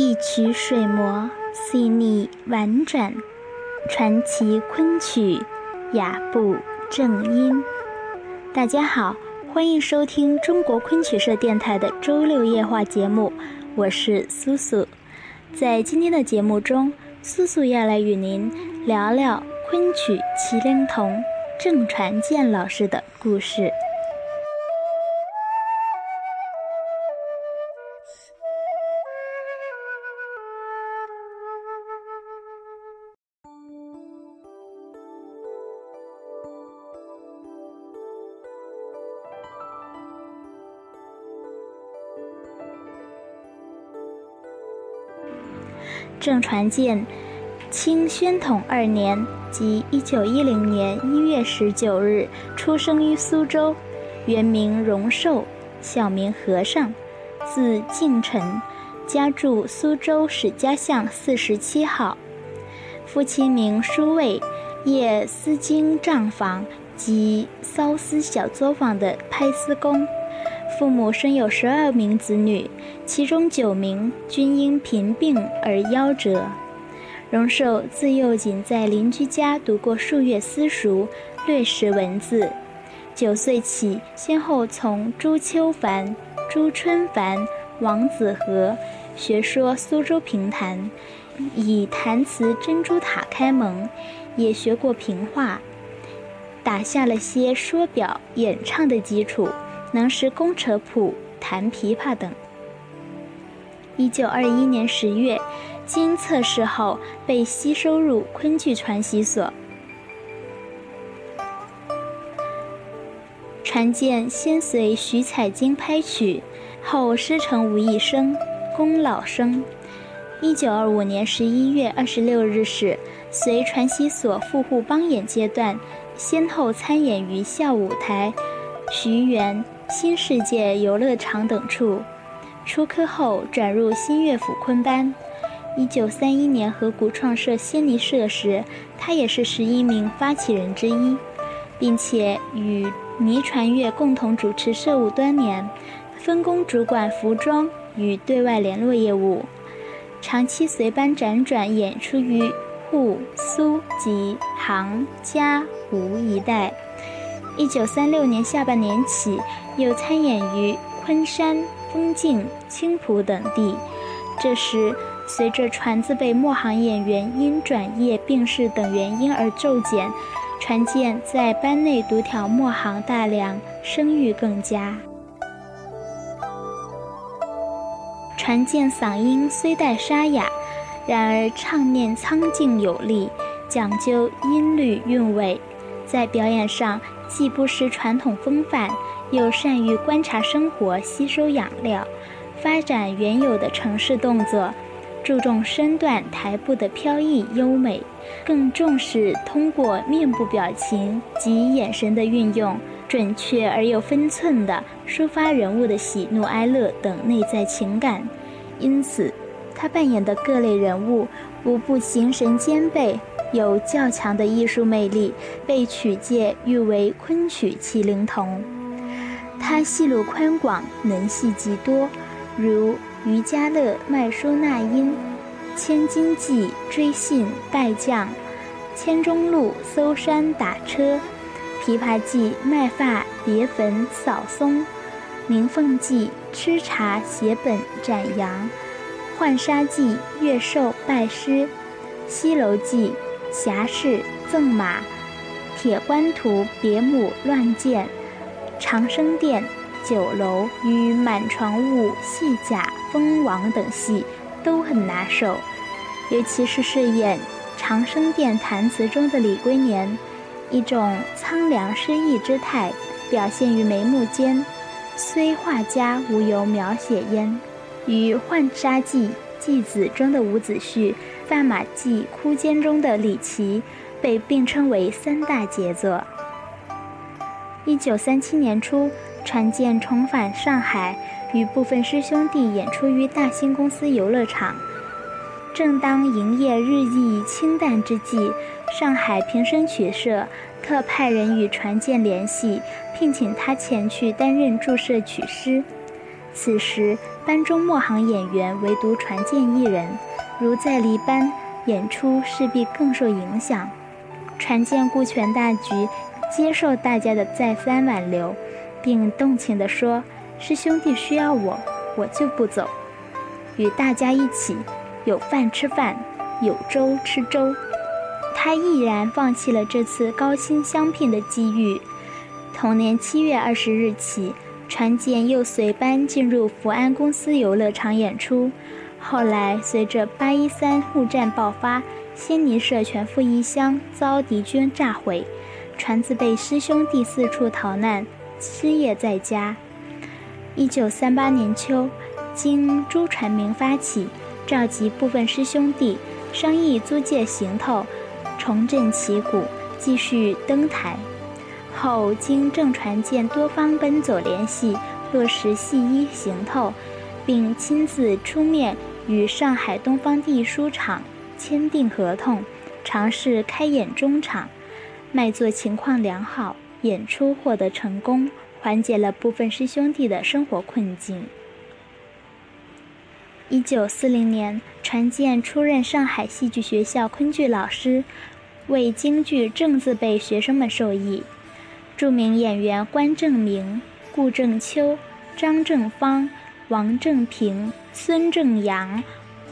一曲水磨，细腻婉转，传奇昆曲，雅步正音。大家好，欢迎收听中国昆曲社电台的周六夜话节目，我是苏苏。在今天的节目中，苏苏要来与您聊聊昆曲《麒麟童》郑传健老师的故事。郑传健，清宣统二年，即一九一零年一月十九日出生于苏州，原名荣寿，小名和尚，字敬臣，家住苏州史家巷四十七号。父亲名书卫，业丝经账房及缫丝小作坊的拍丝工。父母生有十二名子女，其中九名均因贫病而夭折。荣寿自幼仅在邻居家读过数月私塾，略识文字。九岁起，先后从朱秋凡、朱春凡、王子和学说苏州评弹，以弹词《珍珠塔》开蒙，也学过评话，打下了些说表、演唱的基础。能识工扯谱、弹琵琶等。一九二一年十月，经测试后被吸收入昆剧传习所。传见先随徐彩金拍曲，后师承吴义生、龚老生。一九二五年十一月二十六日始，随传习所赴沪帮演阶段，先后参演于校舞台、徐园。新世界游乐场等处，出科后转入新乐府昆班。一九三一年和古创设仙尼社时，他也是十一名发起人之一，并且与倪传月共同主持社务多年，分工主管服装与对外联络业务，长期随班辗转演出于沪、苏及杭、嘉、吴一带。一九三六年下半年起。又参演于昆山、丰靖、青浦等地。这时，随着船字辈末行演员因转业、病逝等原因而骤减，船舰在班内独挑末行大梁，声誉更佳。船舰嗓音虽带沙哑，然而唱念苍劲有力，讲究音律韵味，在表演上既不失传统风范。又善于观察生活、吸收养料，发展原有的城市动作，注重身段台步的飘逸优美，更重视通过面部表情及眼神的运用，准确而又分寸地抒发人物的喜怒哀乐等内在情感。因此，他扮演的各类人物无不形神兼备，有较强的艺术魅力，被曲界誉为“昆曲麒麟童”。他戏路宽广，能戏极多，如渔家乐卖书纳音、千金记追信拜将、千钟路搜山打车、琵琶记卖发别坟扫松、鸣凤记吃茶写本展扬、浣纱记月寿拜师、西楼记侠士赠马、铁官图别母乱箭。长生殿、酒楼与满床雾、戏甲、蜂王等戏都很拿手，尤其是饰演长生殿弹词中的李龟年，一种苍凉失意之态表现于眉目间，虽画家无由描写焉。与《浣纱记》继子中的伍子胥，《范马记》哭奸中的李琦，被并称为三大杰作。一九三七年初，传见重返上海，与部分师兄弟演出于大兴公司游乐场。正当营业日益清淡之际，上海平生曲社特派人与传见联系，聘请他前去担任注射曲师。此时班中末行演员唯独传见一人，如在离班，演出势必更受影响。船见顾全大局，接受大家的再三挽留，并动情地说：“师兄弟需要我，我就不走，与大家一起有饭吃饭，有粥吃粥。”他毅然放弃了这次高薪相聘的机遇。同年七月二十日起，船舰又随班进入福安公司游乐场演出。后来，随着八一三陆战爆发，仙尼社全副一箱遭敌军炸毁，船子被师兄弟四处逃难，失业在家。一九三八年秋，经朱传明发起，召集部分师兄弟商议租借行头。重振旗鼓，继续登台。后经郑传健多方奔走联系，落实戏衣行头，并亲自出面与上海东方艺书厂签订合同，尝试开演中场，卖座情况良好，演出获得成功，缓解了部分师兄弟的生活困境。一九四零年，传建出任上海戏剧学校昆剧老师，为京剧正字辈学生们授意。著名演员关正明、顾正秋、张正芳、王正平、孙正阳、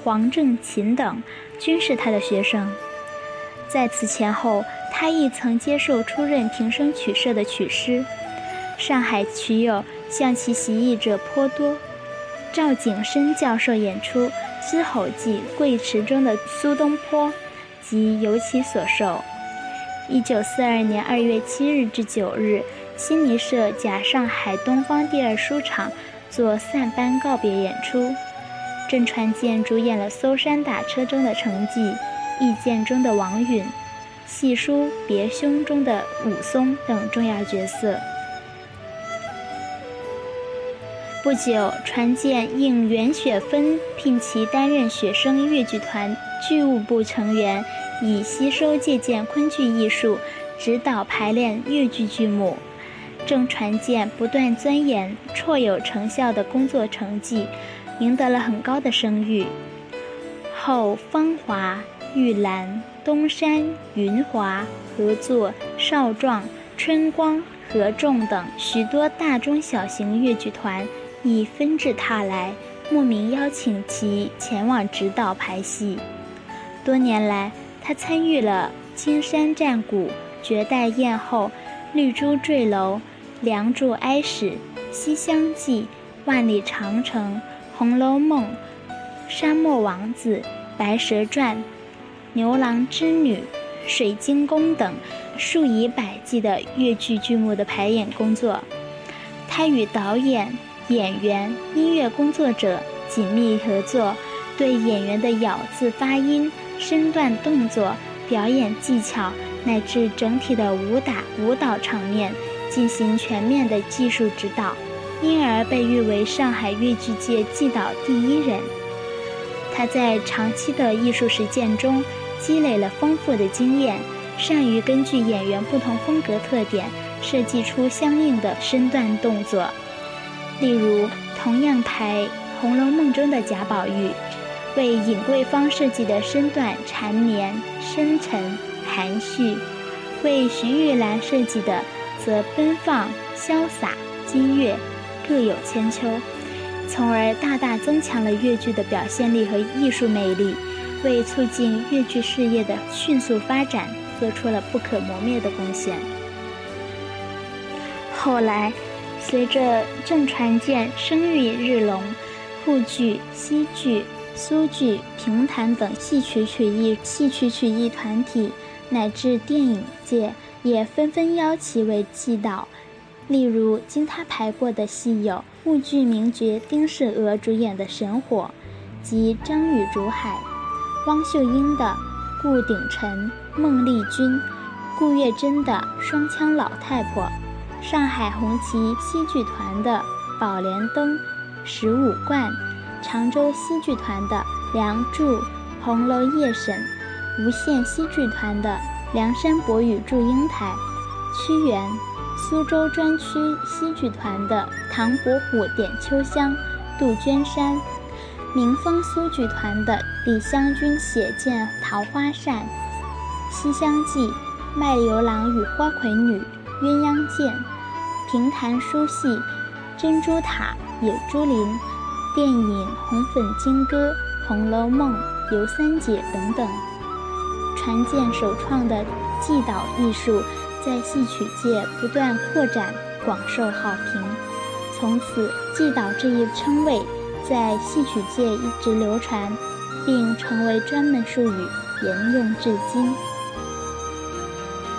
黄正勤等均是他的学生。在此前后，他亦曾接受出任平生曲社的曲师。上海曲友向其习艺者颇多。赵景深教授演出《狮吼记》桂池中的苏东坡，即由其所授。一九四二年二月七日至九日，新尼社假上海东方第二书场做散班告别演出。郑传健主演了《搜山打车》中的程绩，《意见》中的王允，《戏书别兄》中的武松等重要角色。不久，传健应袁雪芬聘其担任学生越剧团剧务部成员，以吸收借鉴昆剧艺术，指导排练越剧剧目。郑传见不断钻研，绰有成效的工作成绩，赢得了很高的声誉。后芳华、玉兰、东山、云华合作少壮、春光、合众等许多大中小型越剧团。亦纷至沓来，慕名邀请其前往指导排戏。多年来，他参与了《青山战鼓》《绝代艳后》《绿珠坠楼》《梁祝哀史》《西厢记》《万里长城》《红楼梦》《沙漠王子》《白蛇传》《牛郎织女》《水晶宫》等数以百计的越剧剧目的排演工作。他与导演。演员、音乐工作者紧密合作，对演员的咬字发音、身段动作、表演技巧乃至整体的武打舞蹈场面进行全面的技术指导，因而被誉为上海越剧界技导第一人。他在长期的艺术实践中积累了丰富的经验，善于根据演员不同风格特点设计出相应的身段动作。例如，同样排《红楼梦》中的贾宝玉，为尹桂芳设计的身段缠绵、深沉、含蓄；为徐玉兰设计的则奔放、潇洒、激越，各有千秋，从而大大增强了越剧的表现力和艺术魅力，为促进越剧事业的迅速发展做出了不可磨灭的贡献。后来。随着郑传健声誉日隆，沪剧、西剧、苏剧、评弹等戏曲曲艺、戏曲曲艺团体乃至电影界也纷纷邀其为祭导。例如，经他排过的戏有沪剧名角丁世娥主演的《神火》，及张宇竹海、汪秀英的《顾鼎臣》《孟丽君》，顾月珍的《双枪老太婆》。上海红旗戏剧团的《宝莲灯》《十五贯》，常州戏剧团的《梁祝》《红楼夜审》，无线戏剧团的《梁山伯与祝英台》，屈原、苏州专区戏剧团的唐伯虎点秋香、杜鹃山，民风苏剧团的李香君写剑桃花扇、西厢记、卖油郎与花魁女、鸳鸯剑，评弹书戏珍珠塔、野猪林，电影红粉金戈、红楼梦、尤三姐等等。传建首创的祭祷艺术。在戏曲界不断扩展，广受好评。从此，祭祷这一称谓在戏曲界一直流传，并成为专门术语，沿用至今。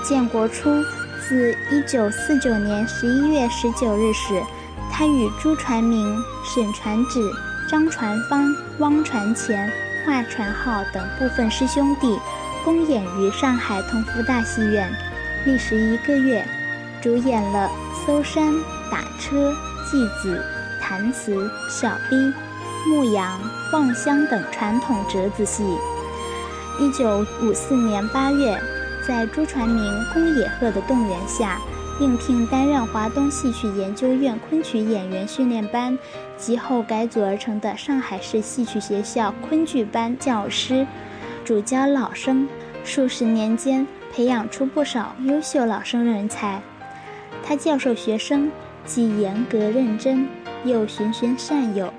建国初，自1949年11月19日始，他与朱传明、沈传芷、张传芳、汪传乾、华传浩等部分师兄弟，公演于上海同福大戏院。历时一个月，主演了《搜山》《打车》《祭子》《弹词》《小逼》《牧羊》《望乡》等传统折子戏。一九五四年八月，在朱传明、宫野鹤的动员下，应聘担任华东戏曲研究院昆曲演员训练班及后改组而成的上海市戏曲学校昆剧班教师，主教老生。数十年间。培养出不少优秀老生人才。他教授学生既严格认真，又循循善诱。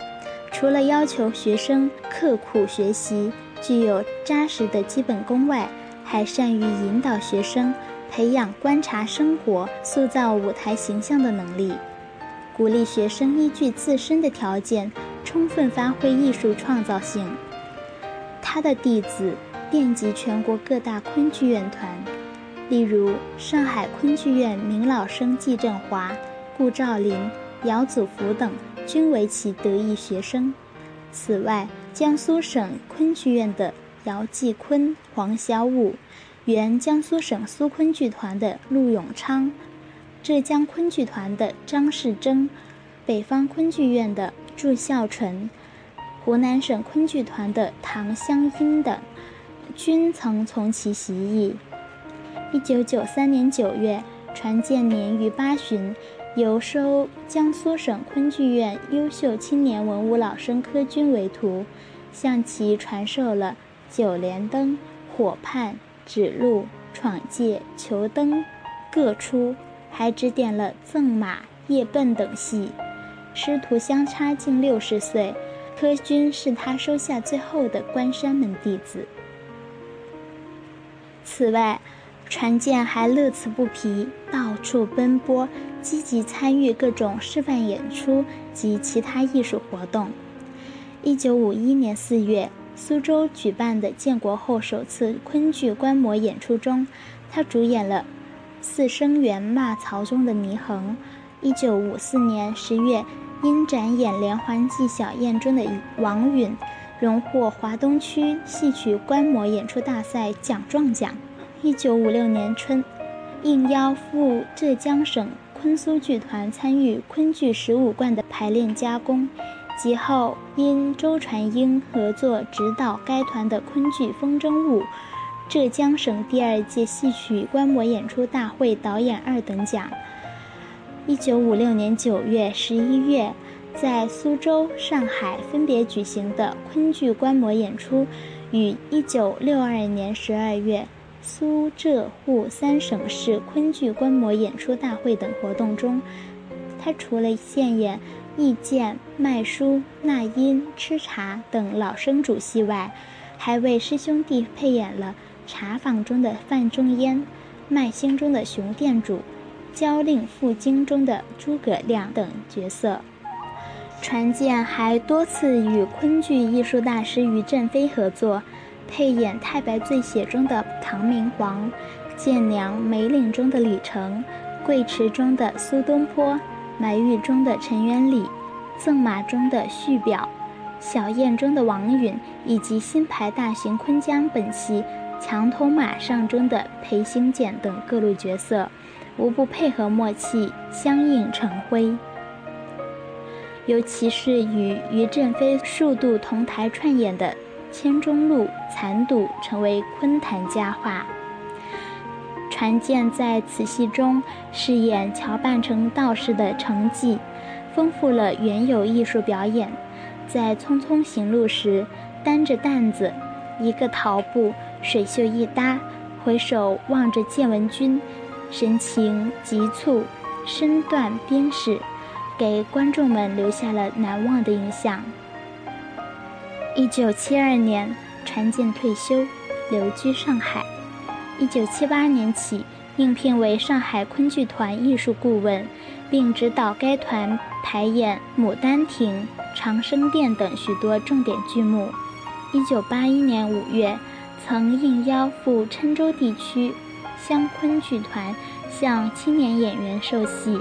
除了要求学生刻苦学习、具有扎实的基本功外，还善于引导学生培养观察生活、塑造舞台形象的能力，鼓励学生依据自身的条件充分发挥艺术创造性。他的弟子。遍及全国各大昆剧院团，例如上海昆剧院名老生季振华、顾兆林、姚祖福等，均为其得意学生。此外，江苏省昆剧院的姚继坤、黄小武，原江苏省苏昆剧团的陆永昌，浙江昆剧团的张世征，北方昆剧院的祝孝纯，湖南省昆剧团的唐香英等。均曾从其习艺。一九九三年九月，传建年逾八旬，由收江苏省昆剧院优秀青年文武老生科军为徒，向其传授了《九连灯》《火判》《指路》《闯界》《求灯》各出，还指点了《赠马》《夜奔》等戏。师徒相差近六十岁，科军是他收下最后的关山门弟子。此外，传建还乐此不疲，到处奔波，积极参与各种示范演出及其他艺术活动。一九五一年四月，苏州举办的建国后首次昆剧观摩演出中，他主演了《四声猿骂曹中的祢衡》。一九五四年十月，因展演连环计小燕中的王允。荣获华东区戏曲观摩演出大赛奖状奖。一九五六年春，应邀赴浙江省昆苏剧团参与昆剧十五贯的排练加工，及后因周传英合作指导该团的昆剧《风筝舞》，浙江省第二届戏曲观摩演出大会导演二等奖。一九五六年九月、十一月。在苏州、上海分别举行的昆剧观摩演出，与1962年12月苏浙沪三省市昆剧观摩演出大会等活动中，他除了现演义剑、卖书、纳音、吃茶等老生主戏外，还为师兄弟配演了《茶坊中的范仲淹》《卖星中的熊店主》《交令赴京中的诸葛亮》等角色。传建还多次与昆剧艺术大师于振飞合作，配演《太白醉写》中的唐明皇，《剑梁梅岭》中的李成，《桂池》中的苏东坡，《埋玉》中的陈元礼，《赠马》中的续表，《小燕》中的王允，以及新排大型昆江本戏《墙头马上》中的裴行俭等各路角色，无不配合默契，相映成辉。尤其是与于振飞数度同台串演的《千钟路》《残赌》，成为昆坛佳话。船建在此戏中饰演乔扮成道士的程绩，丰富了原有艺术表演。在匆匆行路时，担着担子，一个桃步，水袖一搭，回首望着建文君，神情急促，身段鞭势，给观众们留下了难忘的印象。一九七二年，船舰退休，留居上海。一九七八年起，应聘为上海昆剧团艺术顾问，并指导该团排演《牡丹亭》《长生殿》等许多重点剧目。一九八一年五月，曾应邀赴郴州地区湘昆剧团向青年演员授戏。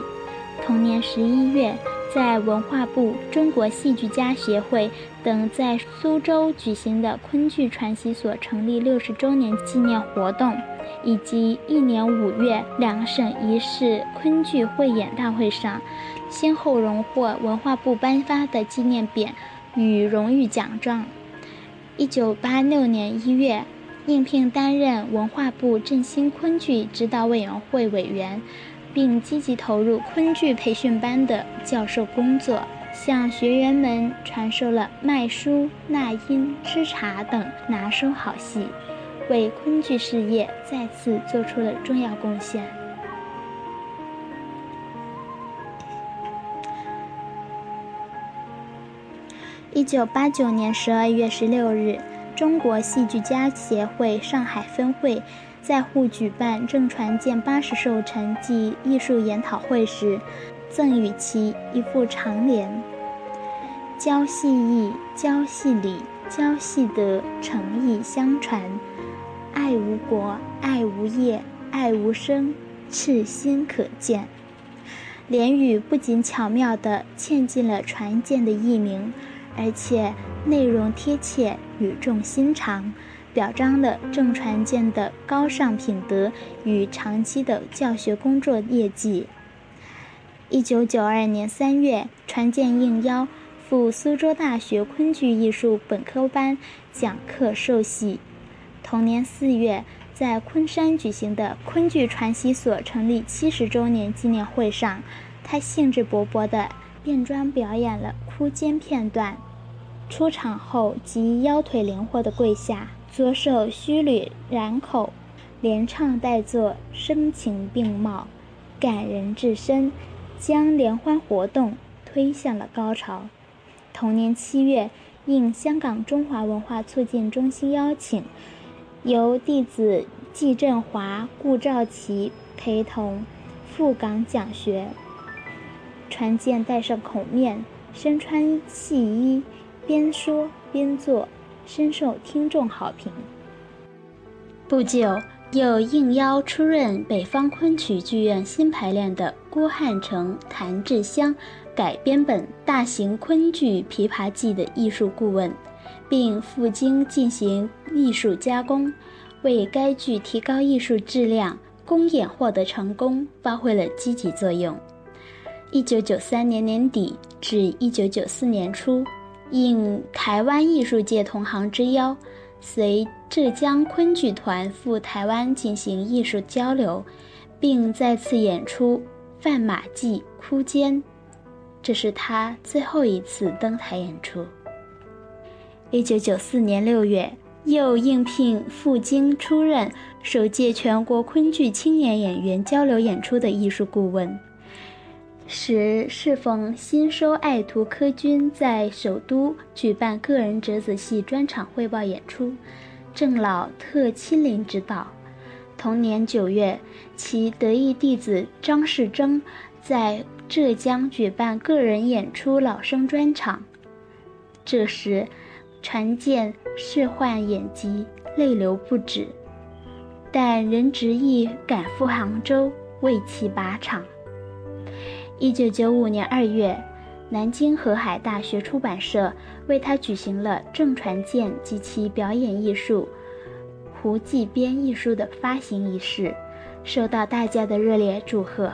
同年十一月。在文化部、中国戏剧家协会等在苏州举行的昆剧传习所成立六十周年纪念活动，以及一年五月两省一市昆剧汇演大会上，先后荣获文化部颁发的纪念匾与荣誉奖状。一九八六年一月，应聘担任文化部振兴昆剧指导委员会委员。并积极投入昆剧培训班的教授工作，向学员们传授了卖书、纳音、吃茶等拿手好戏，为昆剧事业再次做出了重要贡献。一九八九年十二月十六日，中国戏剧家协会上海分会。在沪举办郑传健八十寿辰暨艺术研讨会时，赠与其一副长联：“教戏艺，教戏礼，教戏德，诚意相传。爱无国，爱无业，爱无声，赤心可见。”联语不仅巧妙地嵌进了传健的艺名，而且内容贴切，语重心长。表彰了郑传健的高尚品德与长期的教学工作业绩。一九九二年三月，传健应邀赴苏州大学昆剧艺术本科班讲课授戏。同年四月，在昆山举行的昆剧传习所成立七十周年纪念会上，他兴致勃勃地变装表演了哭奸片段。出场后即腰腿灵活地跪下。左手虚捋髯口，连唱带做，声情并茂，感人至深，将联欢活动推向了高潮。同年七月，应香港中华文化促进中心邀请，由弟子季振华、顾兆奇陪同赴港讲学。传健戴上孔面，身穿戏衣，边说边做。深受听众好评。不久，又应邀出任北方昆曲剧院新排练的郭汉成、谭志香改编本大型昆剧《琵琶记》的艺术顾问，并赴京进行艺术加工，为该剧提高艺术质量、公演获得成功发挥了积极作用。一九九三年年底至一九九四年初。应台湾艺术界同行之邀，随浙江昆剧团赴台湾进行艺术交流，并再次演出《范马记》《哭奸》，这是他最后一次登台演出。一九九四年六月，又应聘赴京出任首届全国昆剧青年演员交流演出的艺术顾问。时适逢新收爱徒柯军在首都举办个人折子戏专场汇报演出，郑老特亲临指导。同年九月，其得意弟子张世征在浙江举办个人演出老生专场。这时，传见仕患眼疾，泪流不止，但仍执意赶赴杭州为其把场。一九九五年二月，南京河海大学出版社为他举行了郑传健及其表演艺术《胡记编》一书的发行仪式，受到大家的热烈祝贺。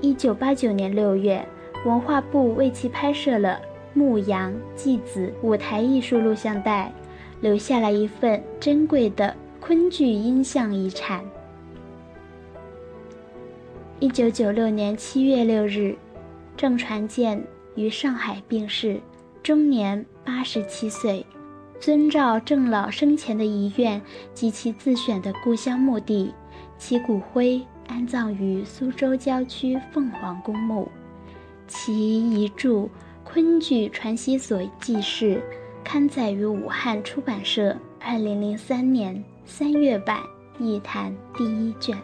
一九八九年六月，文化部为其拍摄了《牧羊祭子》舞台艺术录像带，留下了一份珍贵的昆剧音像遗产。一九九六年七月六日，郑传健于上海病逝，终年八十七岁。遵照郑老生前的遗愿及其自选的故乡墓地，其骨灰安葬于苏州郊区凤凰公墓。其遗著《昆剧传习所记事》刊载于武汉出版社，二零零三年三月版一坛第一卷。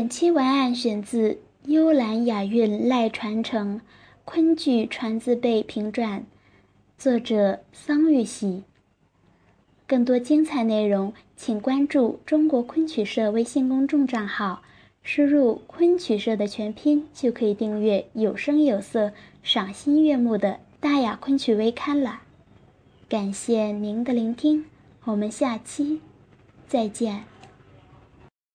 本期文案选自《幽兰雅韵赖传承昆剧传字辈评传》，作者桑玉玺。更多精彩内容，请关注中国昆曲社微信公众账号，输入“昆曲社”的全拼，就可以订阅有声有色、赏心悦目的《大雅昆曲微刊》了。感谢您的聆听，我们下期再见。